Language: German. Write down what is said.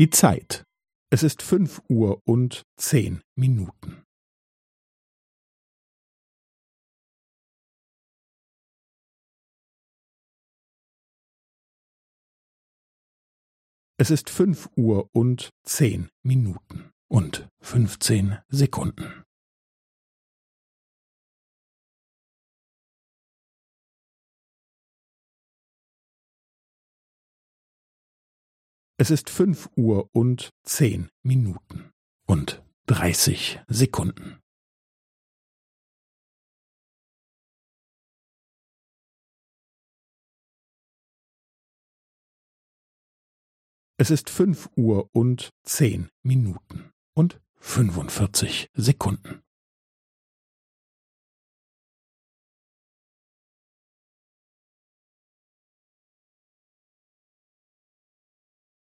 Die Zeit. Es ist fünf Uhr und zehn Minuten. Es ist fünf Uhr und zehn Minuten und fünfzehn Sekunden. Es ist fünf Uhr und zehn Minuten und dreißig Sekunden. Es ist fünf Uhr und zehn Minuten und fünfundvierzig Sekunden.